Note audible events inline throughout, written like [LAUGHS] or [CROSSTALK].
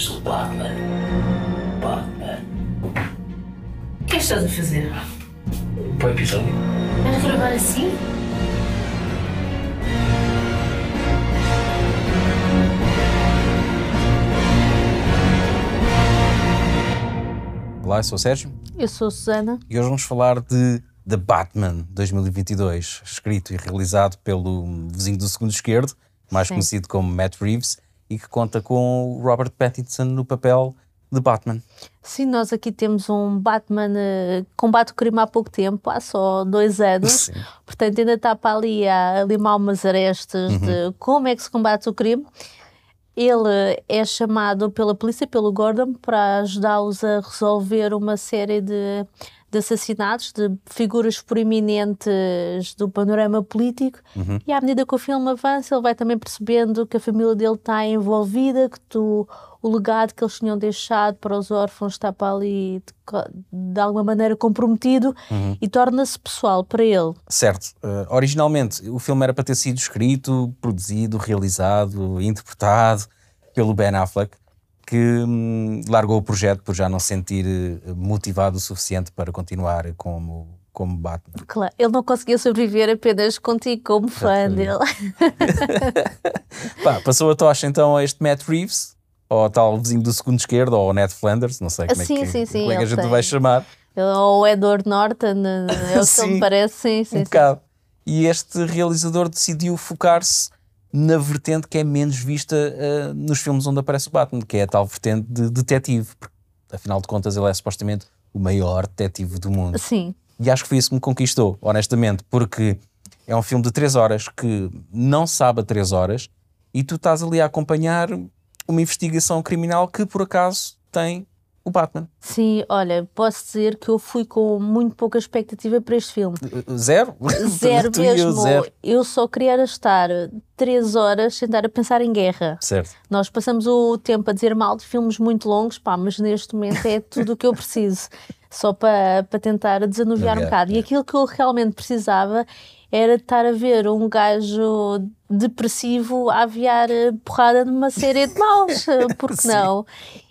Sou Batman. Batman. O que é que estás a fazer? Para o episódio. Vais gravar assim? Olá, eu sou o Sérgio Eu sou a Susana. e hoje vamos falar de The Batman 2022, escrito e realizado pelo vizinho do segundo esquerdo, mais Sim. conhecido como Matt Reeves, e que conta com o Robert Pattinson no papel de Batman. Sim, nós aqui temos um Batman eh, que combate o crime há pouco tempo, há só dois anos. Sim. Portanto, ainda está para ali a limar umas arestas de como é que se combate o crime. Ele é chamado pela polícia, pelo Gordon, para ajudá-los a resolver uma série de, de assassinatos de figuras proeminentes do panorama político. E à medida que o filme avança, ele vai também percebendo que a família dele está envolvida, que tu, o legado que eles tinham deixado para os órfãos está para ali de, de alguma maneira comprometido e torna-se pessoal para ele. Certo. Eh, originalmente, o filme era para ter sido escrito, produzido, realizado, interpretado pelo Ben Affleck, que hum, largou o projeto por já não se sentir eh, motivado o suficiente para continuar como, como Batman. Claro, ele não conseguia sobreviver apenas contigo como fã dele. [LAUGHS] Pá, passou a tocha então a este Matt Reeves, ou tal vizinho do segundo esquerdo, ou Ned Flanders, não sei como, Sim, é, que, sim, sim, como é que a gente tem. vai chamar, Ou o Edward Norton, é o que [LAUGHS] me parece, sim, sim. um sim. bocado. E este realizador decidiu focar-se na vertente que é menos vista ah, nos filmes onde aparece o Batman, que é a tal vertente de detetive. Porque, afinal de contas, ele é supostamente o maior detetive do mundo. Sim, E acho que foi isso que me conquistou, honestamente, porque é um filme de 3 horas que não sabe a 3 horas e tu estás ali a acompanhar uma investigação criminal que por acaso tem o Batman. sim, olha, posso dizer que eu fui com muito pouca expectativa para este filme. Uh, Zero? [LAUGHS] Zero [LAUGHS] eu, mesmo. zero. Eu só queria estar três horas sem estar a pensar em guerra. Certo. Nós passamos o tempo a dizer mal de filmes muito longos, pá, mas neste momento é tudo o que eu preciso, [LAUGHS] só para, para tentar desanuviar um bocado. E é. aquilo que eu realmente precisava era estar a ver um gajo depressivo a aviar eh, porrada numa série de maus, eh, porque não?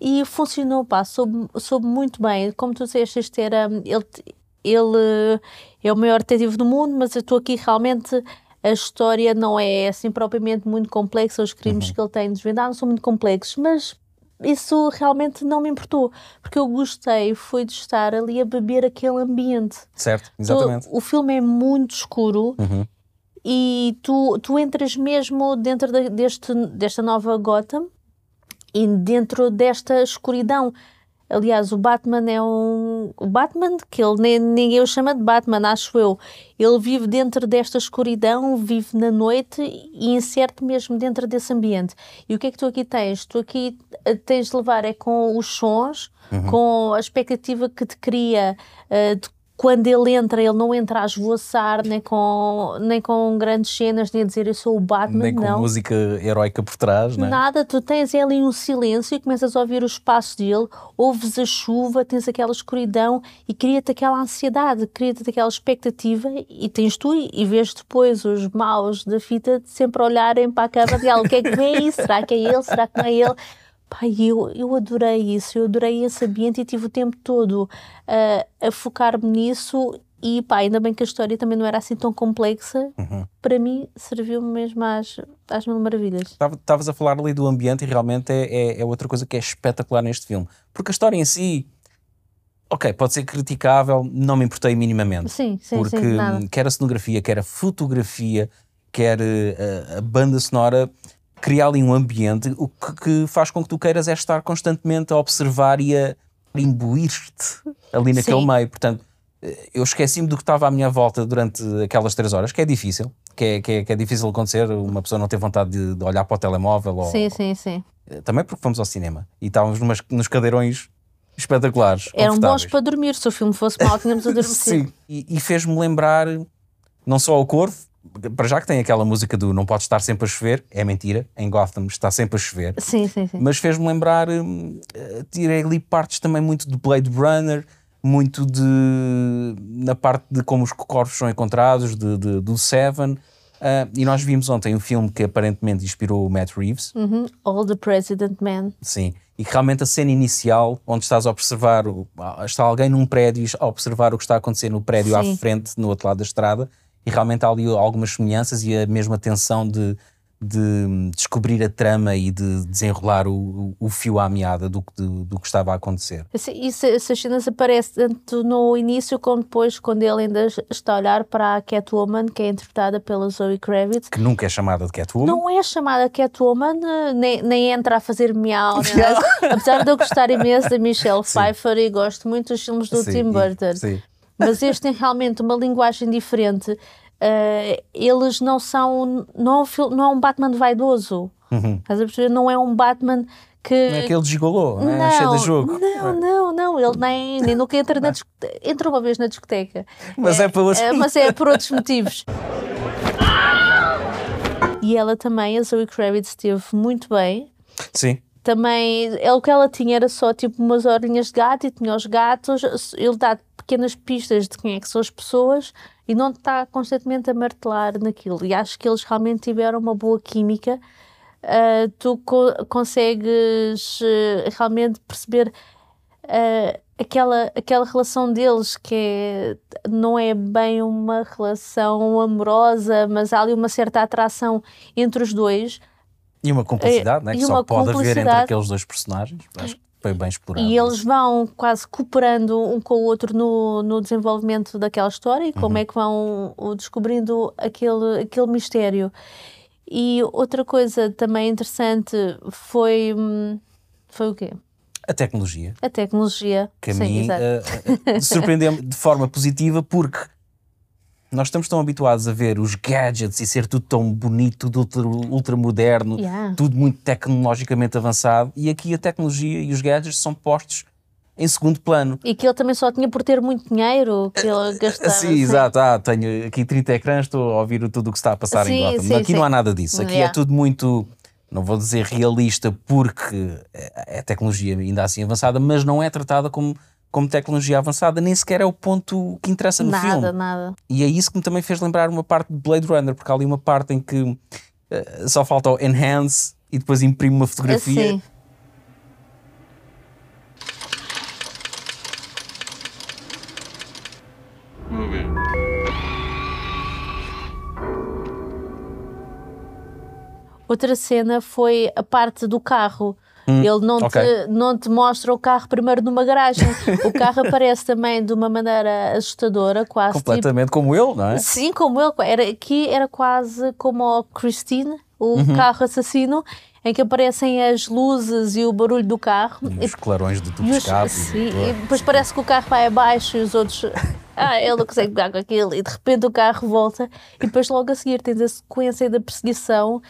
E funcionou, pá, soube, soube muito bem. Como tu disseste, este era, ele, ele é o maior detetive do mundo, mas eu estou aqui realmente. A história não é assim propriamente muito complexa, os crimes que ele tem de desvendar não são muito complexos, mas isso realmente não me importou, porque eu gostei foi de estar ali a beber aquele ambiente. Certo, exatamente. O, o filme é muito escuro Uhum. e tu, tu entras mesmo dentro da- deste, desta nova Gotham e dentro desta escuridão. Aliás, o Batman é um. O Batman, que ele nem, ninguém o chama de Batman, acho eu. Ele vive dentro desta escuridão, vive na noite e inserte mesmo dentro desse ambiente. E o que é que tu aqui tens? Tu aqui eh, tens de levar é com os sons, com a expectativa que te cria eh, de quando ele entra, ele não entra a esvoaçar, nem com, nem com grandes cenas, nem a dizer eu sou o Batman, Nem com não. música heroica por trás, não é? Nada, tu tens ali um silêncio e começas a ouvir os passos dele, ouves a chuva, tens aquela escuridão e cria-te aquela ansiedade, cria-te aquela expectativa e tens tu e, vês depois os maus da fita sempre olharem para a câmara de "Ah, o que é que vem isso? Será que é ele? Será que não é ele? Pai, eu, eu adorei isso, eu adorei esse ambiente e tive o tempo todo ah, a focar-me nisso e pá, ainda bem que a história também não era assim tão complexa, Uhum. para mim serviu-me mesmo às, às mil maravilhas. Estava- Estavas a falar ali do ambiente e realmente é, é- é outra coisa que é espetacular neste filme. Porque a história em si, ok, pode ser criticável, não me importei minimamente. Sim, sim, porque sim, quer a cenografia, quer a fotografia, quer eh, a, a banda sonora, cria ali um ambiente, o que, que faz com que tu queiras é estar constantemente a observar e a imbuir-te ali naquele Sim. meio. Portanto, eh, eu esqueci-me do que estava à minha volta durante aquelas três horas, que é difícil, que é, que é, que é difícil acontecer, uma pessoa não ter vontade de, de olhar para o telemóvel ou, Sim, sim, sim. eh, também porque fomos ao cinema e estávamos numas, nos cadeirões espetaculares. Eram bons para dormir. Se o filme fosse mau, tínhamos [LAUGHS] adormecido. Sim, e, e fez-me lembrar não só o Corvo, para já que tem aquela música do Não Pode Estar Sempre a Chover, é mentira, em Gotham está sempre a chover, Sim, sim, sim. mas fez-me lembrar, hum, eh, tirei ali partes também muito de Blade Runner, muito de na parte de como os corpos são encontrados, de, de- do Seven. Ah, e nós vimos ontem um filme que aparentemente inspirou o Matt Reeves, Uhum. All the President Man. sim, e que realmente a cena inicial, onde estás a observar, o- está alguém num prédio a observar o que está a acontecer no prédio à Sim. frente, no outro lado da estrada, e realmente há ali algumas semelhanças e a mesma tensão de, de descobrir a trama e de desenrolar o, o fio à meada do, que- do, do que estava a acontecer. Isso, essas cenas aparecem tanto no início como depois, quando ele ainda está a olhar para a Catwoman, que é interpretada pela Zoe Kravitz. Que nunca é chamada de Catwoman. Não é chamada Catwoman, nem, nem entra a fazer miau, [LAUGHS] apesar de eu gostar imenso da Michelle Pfeiffer e gosto muito dos filmes do Sim, Tim Burton. sim. Mas este tem realmente uma linguagem diferente. Eh, eles não são. Não é, um, não é um Batman vaidoso. Estás a perceber? Não é um Batman que. Uhum. Não é aquele gigolô, não é? cheio de jogo. Não, não, não, ele nem, nem nunca entra na discoteca. Entra uma vez na discoteca. Mas é para outros- mas é por outros motivos. E ela também, a Zoe Kravitz, esteve muito bem. Sim. Também, é o que ela tinha era só tipo umas orelhinhas de gato e tinha os gatos. Ele dá pequenas pistas de quem é que são as pessoas e não está constantemente a martelar naquilo. E acho que eles realmente tiveram uma boa química. Ah, tu co- consegues eh, realmente perceber ah, aquela, aquela relação deles que é- não é bem uma relação amorosa, mas há ali uma certa atração entre os dois. E uma cumplicidade, né? e que só pode haver entre aqueles dois personagens. Acho que foi bem explorado. E eles vão quase cooperando um com o outro no, no desenvolvimento daquela história e Uhum. como é que vão uh, descobrindo aquele, aquele mistério. E outra coisa também interessante foi. hum, Foi o quê? A tecnologia, A tecnologia. que a Sim, mim eh, surpreendeu-me de forma positiva porque nós estamos tão habituados a ver os gadgets e ser tudo tão bonito, tudo ultra, ultra moderno, Yeah. tudo muito tecnologicamente avançado e aqui a tecnologia e os gadgets são postos em segundo plano. E que ele também só tinha por ter muito dinheiro que ele gastava. Sim, exato. Ah, tenho aqui 30 ecrãs, estou a ouvir tudo o que está a passar Sim, em Gotham. sim, aqui sim. não há nada disso. Aqui é Yeah. tudo muito, não vou dizer realista porque é é tecnologia ainda assim avançada, mas não é tratada como, como tecnologia avançada, nem sequer é o ponto que interessa no Nada, filme. nada. E é isso que me também fez lembrar uma parte de Blade Runner, porque há ali uma parte em que eh, só falta o enhance e depois imprime uma fotografia. Assim. Outra cena foi a parte do carro. Ele não, Hum, ok. te, não te mostra o carro primeiro numa garagem. [LAUGHS] o carro aparece também de uma maneira assustadora, quase tipo Completamente como ele, não é? Sim, como ele. Era, aqui era quase como o Christine, o Uhum. carro assassino, em que aparecem as luzes e o barulho do carro. E os clarões do tubo E os- escape. sim, e depois parece que o carro vai abaixo e os outros. [LAUGHS] Ah, ele não consegue pegar com aquilo. E de repente o carro volta. E depois logo a seguir tens a sequência da perseguição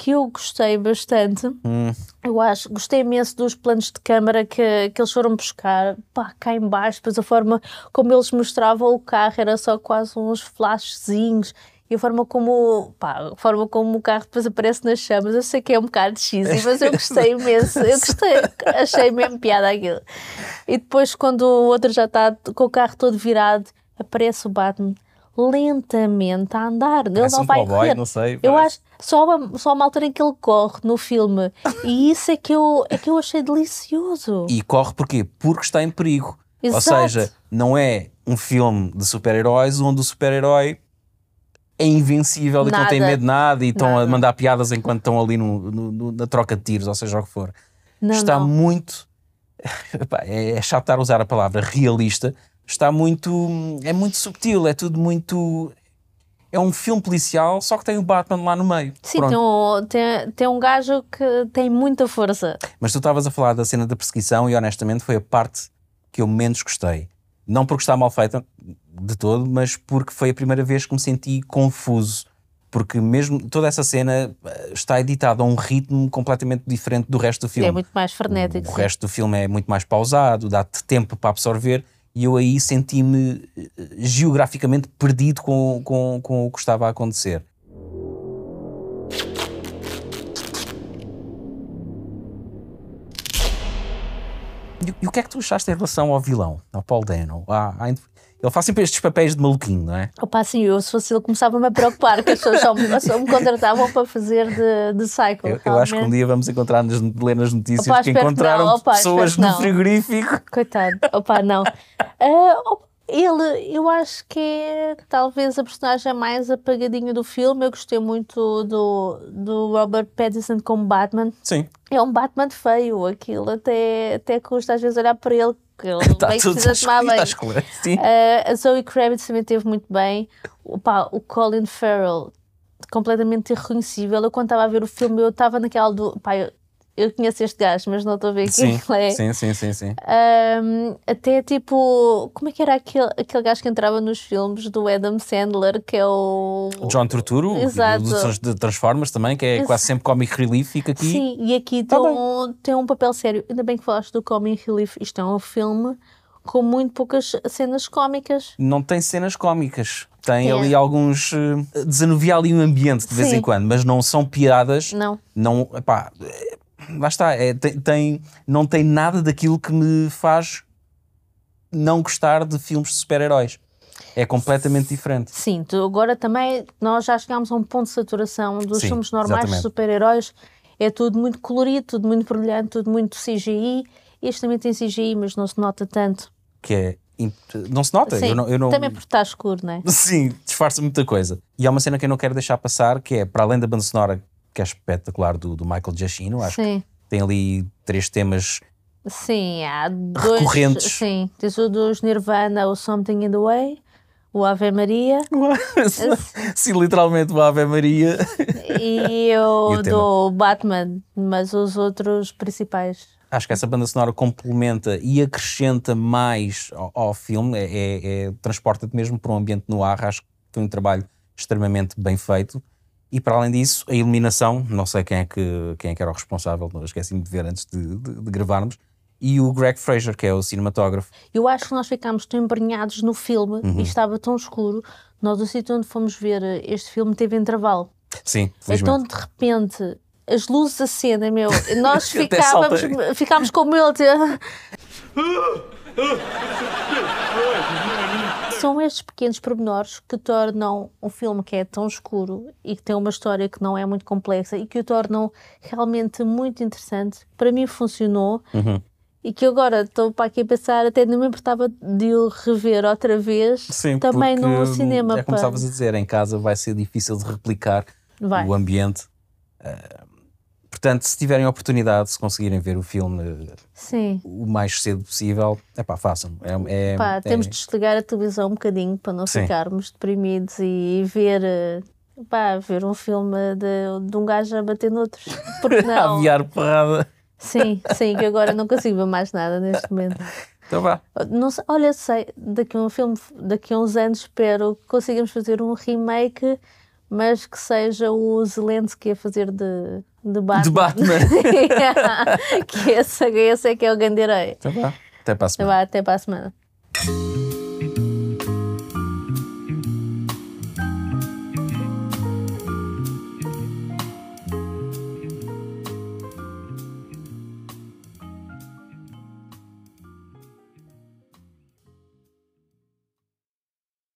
que eu gostei bastante. Hum. Eu acho, gostei imenso dos planos de câmara que, que eles foram buscar. Pá, cá em baixo, depois a forma como eles mostravam o carro era só quase uns flashzinhos. E a forma como, pá, a forma como o carro depois aparece nas chamas, eu sei que é um bocado cheesy, mas eu gostei [LAUGHS] imenso. Eu gostei, achei mesmo piada aquilo. E depois, quando o outro já está com o carro todo virado, aparece o Batman lentamente a andar. Ele Parece não um vai cowboy, correr. não sei, Eu acho só uma, só uma altura em que ele corre no filme. [LAUGHS] E isso é que eu, é que eu achei delicioso. E corre porquê? Porque está em perigo. Ou Exato. seja, não é um filme de super-heróis onde o super-herói é invencível e que não tem Nada. medo de nada e estão a Nada. mandar piadas enquanto estão ali no- no- na troca de tiros, ou seja o que for. Não, está não. muito. [LAUGHS] É, é chato estar a usar a palavra realista. Está muito. É muito subtil, é tudo muito. É um filme policial, só que tem o Batman lá no meio. Sim, tem um, tem, tem um gajo que tem muita força. Mas tu estavas a falar da cena da perseguição e honestamente foi a parte que eu menos gostei. Não porque está mal feita de todo, mas porque foi a primeira vez que me senti confuso. Porque mesmo toda essa cena eh, está editada a um ritmo completamente diferente do resto do filme. É muito mais frenético. O sim. resto do filme é muito mais pausado, dá-te tempo para absorver e eu aí senti-me eh, geograficamente perdido com, com, com o que estava a acontecer. E o que é que tu achaste em relação ao vilão, ao Paul Dano? À- à ele faz sempre estes papéis de maluquinho, não é? Opa, assim, eu se fosse ele começava-me a preocupar que as pessoas só me, só me contratavam para fazer de, de cycle. Eu, eu acho que um dia vamos encontrar nas ler nas notícias Opa, que espero que encontraram não. Opa, pessoas no frigorífico. Coitado, opa, não. [LAUGHS] Ah, op- ele, eu acho que é talvez a personagem mais apagadinha do filme. Eu gostei muito do, do Robert Pattinson como Batman. Sim. É um Batman feio, aquilo até, até custa às vezes olhar para ele, que ele [LAUGHS] Está bem tudo precisa tomar bem. Sim. Ah, a Zoe Kravitz também teve muito bem. Opa, o Colin Farrell, completamente irreconhecível. Eu quando estava a ver o filme, eu estava naquela do. Pá, eu, eu conheço este gajo, mas não estou a ver quem Sim, [LAUGHS] ele é. sim, sim, sim, sim. Um, até tipo, como é que era aquele, aquele gajo que entrava nos filmes do Adam Sandler, que é o. O John Turturro, Exato. de Transformers também, que é Ex- quase sempre comic relief, fica aqui. Sim, e aqui Tá tem, um, tem um papel sério. Ainda bem que falaste do Comic Relief. Isto é um filme com muito poucas cenas cómicas. Não tem cenas cómicas. Tem Tem. ali alguns. eh, desanuvia ali o ambiente de vez Sim. em quando, mas não são piadas. Não. Não. Epá, lá está. é, tem, tem- não tem nada daquilo que me faz não gostar de filmes de super-heróis. É completamente diferente. Sim, tu agora também nós já chegámos a um ponto de saturação dos Sim, filmes normais de exatamente. super-heróis. É tudo muito colorido, tudo muito brilhante, tudo muito CGI. Este também tem CGI, mas não se nota tanto. Que é. Não se nota? Sim, eu não, eu não- também porque está escuro, não é? [LAUGHS] Sim, disfarça muita coisa. E há uma cena que eu não quero deixar passar, que é, para além da banda sonora, que é espetacular, do, do Michael Giacchino, acho que Sim. tem ali três temas Sim, há dois. Recorrentes. Sim, tens o dos Nirvana, o Something in the Way, o Ave Maria [LAUGHS] Sim, literalmente uma Ave Maria. e o, [LAUGHS] o do Batman, mas os outros principais. Acho que essa banda sonora complementa e acrescenta mais ao, ao filme, é, é- é- transporta-te mesmo para um ambiente no ar. Acho que foi um trabalho extremamente bem feito. E para além disso, a iluminação, não sei quem é que, quem é que era o responsável, não esqueci-me de ver antes de, de- de gravarmos, e o Greg Fraser, que é o cinematógrafo. Eu acho que nós ficámos tão embrenhados no filme Uhum. e estava tão escuro. Nós, o sítio onde fomos ver este filme, teve intervalo. Sim, felizmente. Então, de repente, as luzes acendem, meu. Nós [LAUGHS] ficávamos, ficámos como ele. [LAUGHS] [LAUGHS] São estes pequenos pormenores que tornam um filme que é tão escuro e que tem uma história que não é muito complexa e que o tornam realmente muito interessante. Para mim funcionou Uhum. e que agora estou para aqui a pensar, até não me importava de o rever outra vez Sim, também no cinema. É como para- estavas a dizer, em casa vai ser difícil de replicar Vai. o ambiente. Ah, portanto, se tiverem oportunidade, se conseguirem ver o filme Sim. o mais cedo possível, é pá, façam. É, é- Pá, é- temos de desligar a televisão um bocadinho para não Sim. ficarmos deprimidos e ver, eh, pá, ver um filme de, de um gajo a bater noutros. Porque [LAUGHS] não? aviar porrada. Sim, sim, que agora não consigo ver mais nada neste momento. [LAUGHS] Então vá. Não olha, sei, daqui a um filme, daqui a uns anos espero que consigamos fazer um remake, mas que seja o Zelensky a fazer de, de Batman. De Batman. [LAUGHS] que esse, esse é que é o grande herói. Então. Até para a semana. até para a semana.